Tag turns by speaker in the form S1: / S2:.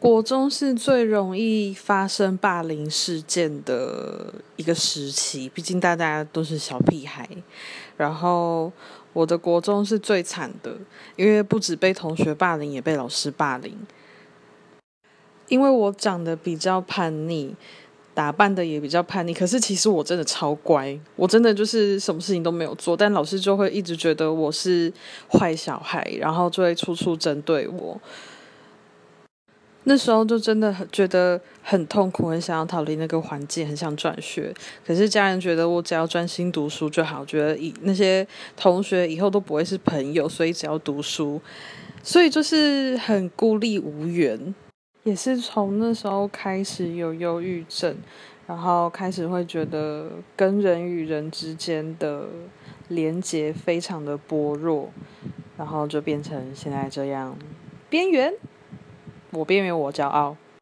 S1: 国中是最容易发生霸凌事件的一个时期，毕竟大家都是小屁孩。然后我的国中是最惨的，因为不止被同学霸凌，也被老师霸凌。因为我长得比较叛逆，打扮的也比较叛逆，可是其实我真的超乖，我真的就是什么事情都没有做，但老师就会一直觉得我是坏小孩，然后就会处处针对我。那时候就真的很觉得很痛苦，很想要逃离那个环境，很想转学。可是家人觉得我只要专心读书就好，觉得以那些同学以后都不会是朋友，所以只要读书，所以就是很孤立无援。也是从那时候开始有忧郁症，然后开始会觉得跟人与人之间的连接非常的薄弱，然后就变成现在这样边缘。我边缘，我骄傲。